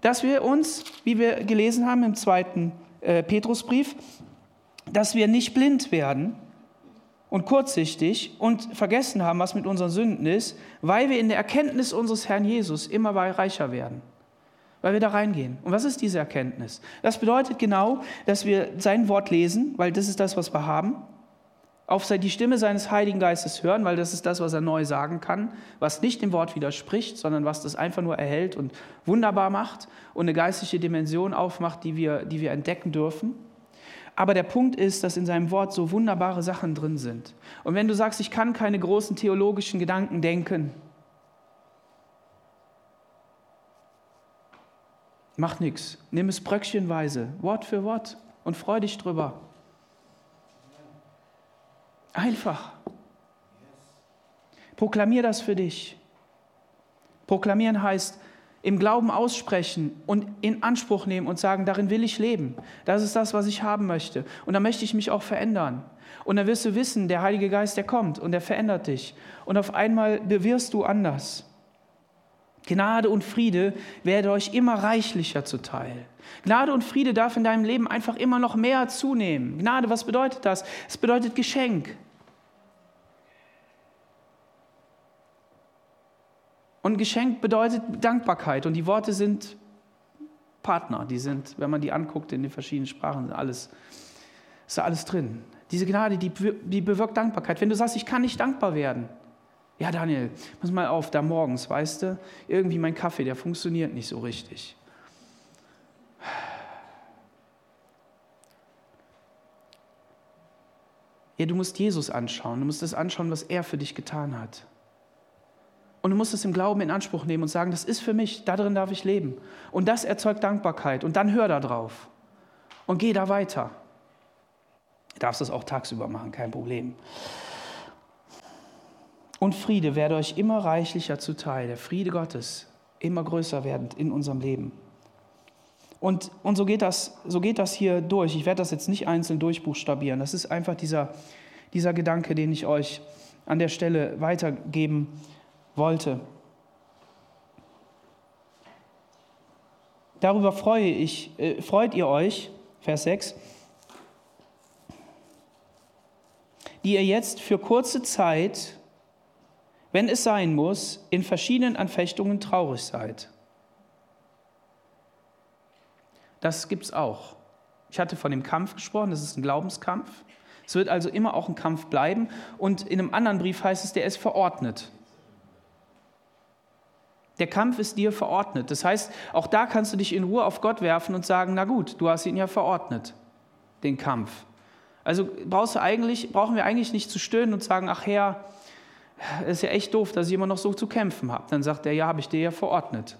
dass wir uns, wie wir gelesen haben im zweiten äh, Petrusbrief, dass wir nicht blind werden und kurzsichtig und vergessen haben, was mit unseren Sünden ist, weil wir in der Erkenntnis unseres Herrn Jesus immer reicher werden. Weil wir da reingehen. Und was ist diese Erkenntnis? Das bedeutet genau, dass wir sein Wort lesen, weil das ist das, was wir haben, auf die Stimme seines Heiligen Geistes hören, weil das ist das, was er neu sagen kann, was nicht dem Wort widerspricht, sondern was das einfach nur erhält und wunderbar macht und eine geistliche Dimension aufmacht, die wir, die wir entdecken dürfen. Aber der Punkt ist, dass in seinem Wort so wunderbare Sachen drin sind. Und wenn du sagst, ich kann keine großen theologischen Gedanken denken, mach nichts. Nimm es bröckchenweise, Wort für Wort und freu dich drüber. Einfach. Proklamier das für dich. Proklamieren heißt, im Glauben aussprechen und in Anspruch nehmen und sagen, darin will ich leben. Das ist das, was ich haben möchte. Und da möchte ich mich auch verändern. Und dann wirst du wissen, der Heilige Geist, der kommt und der verändert dich. Und auf einmal bewirst du anders. Gnade und Friede werde euch immer reichlicher zuteil. Gnade und Friede darf in deinem Leben einfach immer noch mehr zunehmen. Gnade, was bedeutet das? Es bedeutet Geschenk. Und Geschenk bedeutet Dankbarkeit. Und die Worte sind Partner. Die sind, wenn man die anguckt in den verschiedenen Sprachen, alles, ist da alles drin. Diese Gnade, die, die bewirkt Dankbarkeit. Wenn du sagst, ich kann nicht dankbar werden, ja, Daniel, pass mal auf, da morgens, weißt du, irgendwie mein Kaffee, der funktioniert nicht so richtig. Ja, du musst Jesus anschauen, du musst das anschauen, was er für dich getan hat. Und du musst es im Glauben in Anspruch nehmen und sagen, das ist für mich, darin darf ich leben. Und das erzeugt Dankbarkeit. Und dann hör da drauf. Und geh da weiter. Du darfst das auch tagsüber machen, kein Problem. Und Friede werde euch immer reichlicher zuteil. Der Friede Gottes immer größer werdend in unserem Leben. Und, und so, geht das, so geht das hier durch. Ich werde das jetzt nicht einzeln durchbuchstabieren. Das ist einfach dieser, dieser Gedanke, den ich euch an der Stelle weitergeben wollte. Darüber freue ich, äh, freut ihr euch, Vers 6, die ihr jetzt für kurze Zeit, wenn es sein muss, in verschiedenen Anfechtungen traurig seid. Das gibt es auch. Ich hatte von dem Kampf gesprochen, das ist ein Glaubenskampf. Es wird also immer auch ein Kampf bleiben. Und in einem anderen Brief heißt es, der ist verordnet. Der Kampf ist dir verordnet. Das heißt, auch da kannst du dich in Ruhe auf Gott werfen und sagen, na gut, du hast ihn ja verordnet, den Kampf. Also brauchst du eigentlich, brauchen wir eigentlich nicht zu stöhnen und sagen, ach Herr, ist ja echt doof, dass ich immer noch so zu kämpfen habe. Dann sagt er, ja, habe ich dir ja verordnet.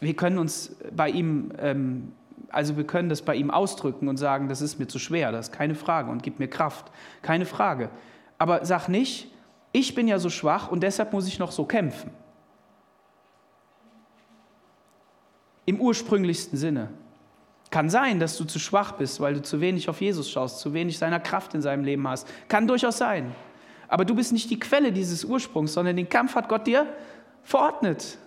Wir können uns bei ihm, ähm, also wir können das bei ihm ausdrücken und sagen, das ist mir zu schwer, das ist keine Frage und gib mir Kraft, keine Frage. Aber sag nicht, ich bin ja so schwach und deshalb muss ich noch so kämpfen. Im ursprünglichsten Sinne. Kann sein, dass du zu schwach bist, weil du zu wenig auf Jesus schaust, zu wenig seiner Kraft in seinem Leben hast. Kann durchaus sein. Aber du bist nicht die Quelle dieses Ursprungs, sondern den Kampf hat Gott dir verordnet.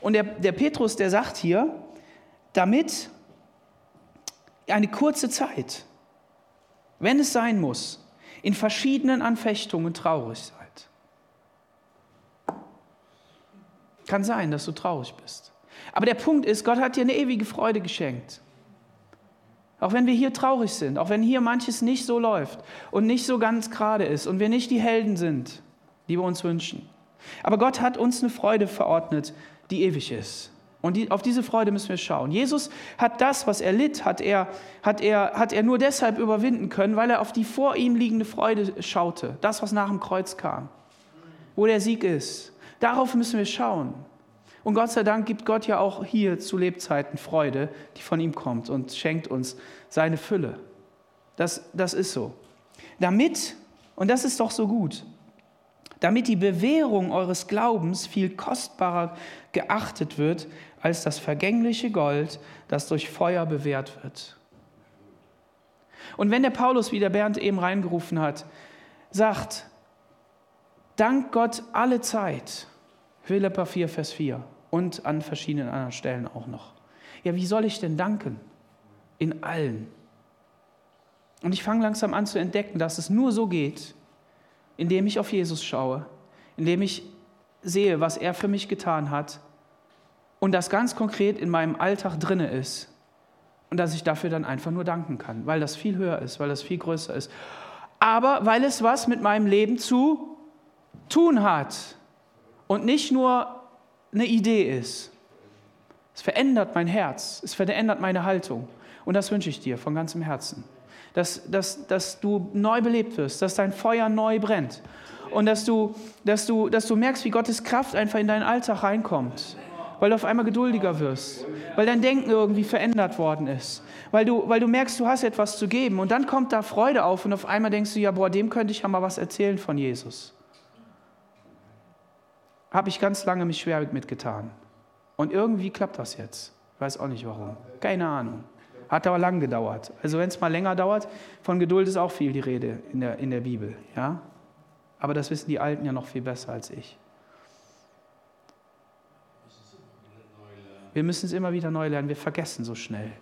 Und der, der Petrus, der sagt hier, damit eine kurze Zeit, wenn es sein muss, in verschiedenen Anfechtungen traurig seid. Kann sein, dass du traurig bist. Aber der Punkt ist, Gott hat dir eine ewige Freude geschenkt. Auch wenn wir hier traurig sind, auch wenn hier manches nicht so läuft und nicht so ganz gerade ist und wir nicht die Helden sind, die wir uns wünschen. Aber Gott hat uns eine Freude verordnet, die ewig ist. Und die, auf diese Freude müssen wir schauen. Jesus hat das, was er litt, hat er, hat, er, hat er nur deshalb überwinden können, weil er auf die vor ihm liegende Freude schaute. Das, was nach dem Kreuz kam. Wo der Sieg ist. Darauf müssen wir schauen. Und Gott sei Dank gibt Gott ja auch hier zu Lebzeiten Freude, die von ihm kommt und schenkt uns seine Fülle. Das, das ist so. Damit, und das ist doch so gut, damit die Bewährung eures Glaubens viel kostbarer geachtet wird als das vergängliche Gold, das durch Feuer bewährt wird. Und wenn der Paulus, wie der Bernd eben reingerufen hat, sagt, dank Gott alle Zeit, Philippa 4, Vers 4 und an verschiedenen anderen Stellen auch noch. Ja, wie soll ich denn danken? In allen. Und ich fange langsam an zu entdecken, dass es nur so geht, indem ich auf Jesus schaue, indem ich sehe, was er für mich getan hat und das ganz konkret in meinem Alltag drinne ist und dass ich dafür dann einfach nur danken kann, weil das viel höher ist, weil das viel größer ist. Aber weil es was mit meinem Leben zu tun hat und nicht nur eine Idee ist. Es verändert mein Herz, es verändert meine Haltung. Und das wünsche ich dir von ganzem Herzen. Dass, dass, dass du neu belebt wirst, dass dein Feuer neu brennt. Und dass du, dass, du, dass du merkst, wie Gottes Kraft einfach in deinen Alltag reinkommt. Weil du auf einmal geduldiger wirst. Weil dein Denken irgendwie verändert worden ist. Weil du, weil du merkst, du hast etwas zu geben. Und dann kommt da Freude auf und auf einmal denkst du, ja, boah, dem könnte ich ja mal was erzählen von Jesus. Habe ich ganz lange mich schwer mitgetan. Und irgendwie klappt das jetzt. Ich weiß auch nicht warum. Keine Ahnung. Hat aber lang gedauert. Also wenn es mal länger dauert, von Geduld ist auch viel die Rede in der, in der Bibel. Ja? Aber das wissen die Alten ja noch viel besser als ich. Wir müssen es immer wieder neu lernen. Wir vergessen so schnell.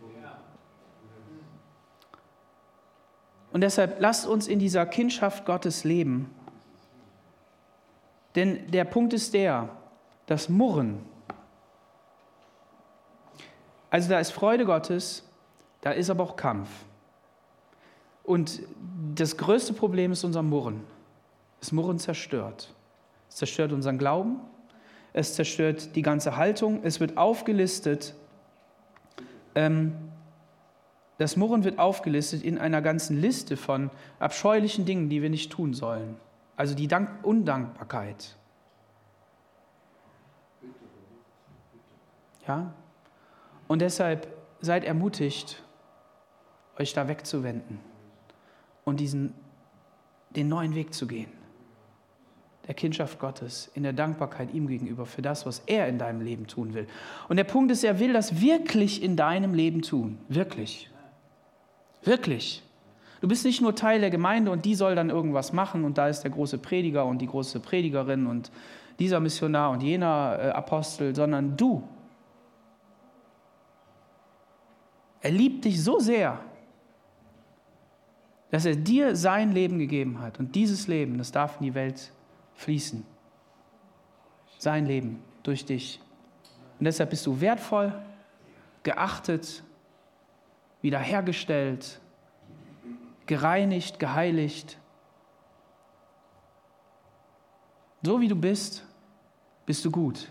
Und deshalb lasst uns in dieser Kindschaft Gottes leben. Denn der Punkt ist der, das Murren. Also da ist Freude Gottes, da ist aber auch Kampf. Und das größte Problem ist unser Murren. Das Murren zerstört. Es zerstört unseren Glauben, es zerstört die ganze Haltung, es wird aufgelistet, ähm, das Murren wird aufgelistet in einer ganzen Liste von abscheulichen Dingen, die wir nicht tun sollen. Also die Dank Undankbarkeit. Ja? Und deshalb seid ermutigt, euch da wegzuwenden und diesen, den neuen Weg zu gehen der Kindschaft Gottes, in der Dankbarkeit ihm gegenüber für das, was er in deinem Leben tun will. Und der Punkt ist, er will das wirklich in deinem Leben tun. Wirklich. Wirklich. Du bist nicht nur Teil der Gemeinde und die soll dann irgendwas machen und da ist der große Prediger und die große Predigerin und dieser Missionar und jener äh, Apostel, sondern du. Er liebt dich so sehr, dass er dir sein Leben gegeben hat. Und dieses Leben, das darf in die Welt fließen. Sein Leben durch dich. Und deshalb bist du wertvoll, geachtet, wiederhergestellt, gereinigt, geheiligt. So wie du bist, bist du gut.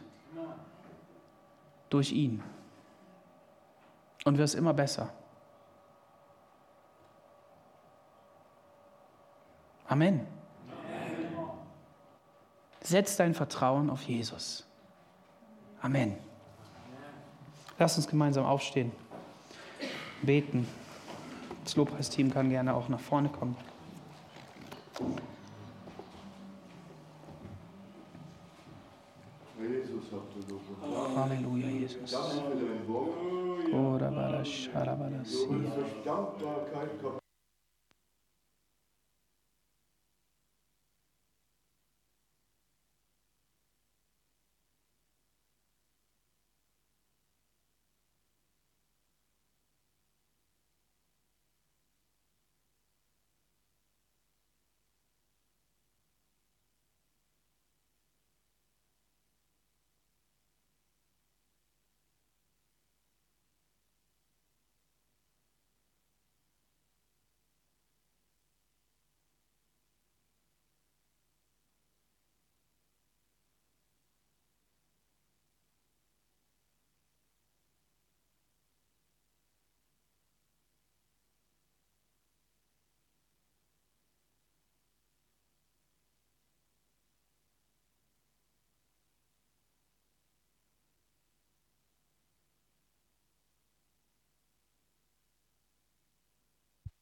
Durch ihn. Und wirst immer besser. Amen. Setz dein Vertrauen auf Jesus. Amen. Lass uns gemeinsam aufstehen, beten. Das Lobpreisteam kann gerne auch nach vorne kommen. Halleluja, Jesus. Oh, da war das, da war das hier.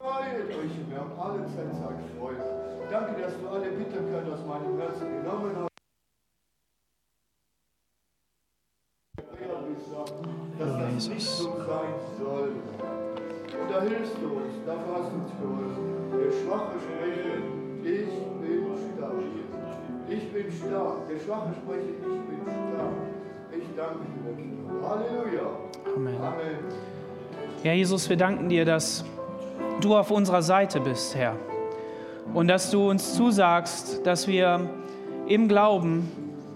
Freut euch, wir haben alle Zeit sagt Freude. Danke, dass du alle Bitterkeit aus meinem Herzen genommen hast. dass das nicht so sein soll. Und da hilfst du uns, dafür hast du uns geholfen. Der Schwache spreche, ich bin stark. Ich bin stark. Der Schwache spreche, ich bin stark. Ich danke dir. Halleluja. Amen. Amen. Ja, Jesus, wir danken dir, dass du auf unserer Seite bist, Herr. Und dass du uns zusagst, dass wir im Glauben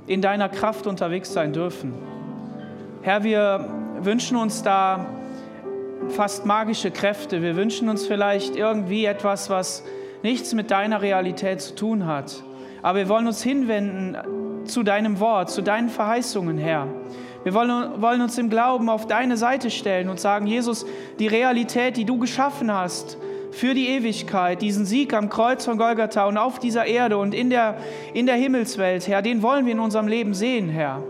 in deiner Kraft unterwegs sein dürfen. Herr, wir wünschen uns da fast magische Kräfte. Wir wünschen uns vielleicht irgendwie etwas, was nichts mit deiner Realität zu tun hat. Aber wir wollen uns hinwenden zu deinem Wort, zu deinen Verheißungen, Herr. Wir wollen, wollen uns im Glauben auf deine Seite stellen und sagen, Jesus, die Realität, die du geschaffen hast, für die Ewigkeit, diesen Sieg am Kreuz von Golgatha und auf dieser Erde und in der, in der Himmelswelt, Herr, den wollen wir in unserem Leben sehen, Herr.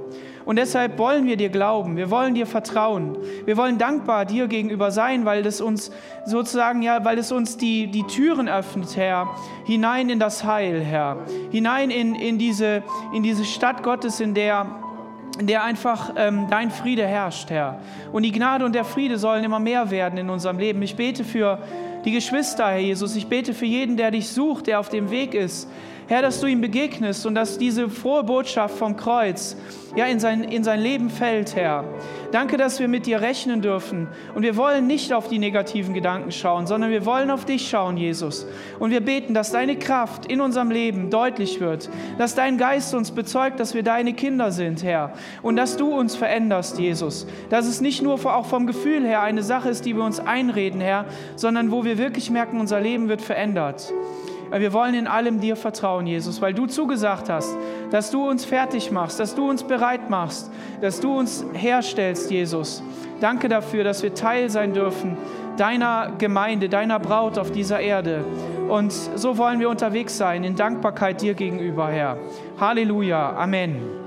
Und deshalb wollen wir dir glauben, wir wollen dir vertrauen, wir wollen dankbar dir gegenüber sein, weil es uns sozusagen, ja, weil es uns die, die Türen öffnet, Herr, hinein in das Heil, Herr, hinein in, in, diese, in diese Stadt Gottes, in der in der einfach ähm, dein Friede herrscht, Herr. Und die Gnade und der Friede sollen immer mehr werden in unserem Leben. Ich bete für die Geschwister, Herr Jesus. Ich bete für jeden, der dich sucht, der auf dem Weg ist. Herr, dass du ihm begegnest und dass diese frohe Botschaft vom Kreuz ja, in, sein, in sein Leben fällt, Herr. Danke, dass wir mit dir rechnen dürfen. Und wir wollen nicht auf die negativen Gedanken schauen, sondern wir wollen auf dich schauen, Jesus. Und wir beten, dass deine Kraft in unserem Leben deutlich wird, dass dein Geist uns bezeugt, dass wir deine Kinder sind, Herr. Und dass du uns veränderst, Jesus. Dass es nicht nur auch vom Gefühl her eine Sache ist, die wir uns einreden, Herr, sondern wo wir wirklich merken, unser Leben wird verändert. Wir wollen in allem dir vertrauen, Jesus, weil du zugesagt hast, dass du uns fertig machst, dass du uns bereit machst, dass du uns herstellst, Jesus. Danke dafür, dass wir Teil sein dürfen deiner Gemeinde, deiner Braut auf dieser Erde. Und so wollen wir unterwegs sein in Dankbarkeit dir gegenüber, Herr. Halleluja. Amen.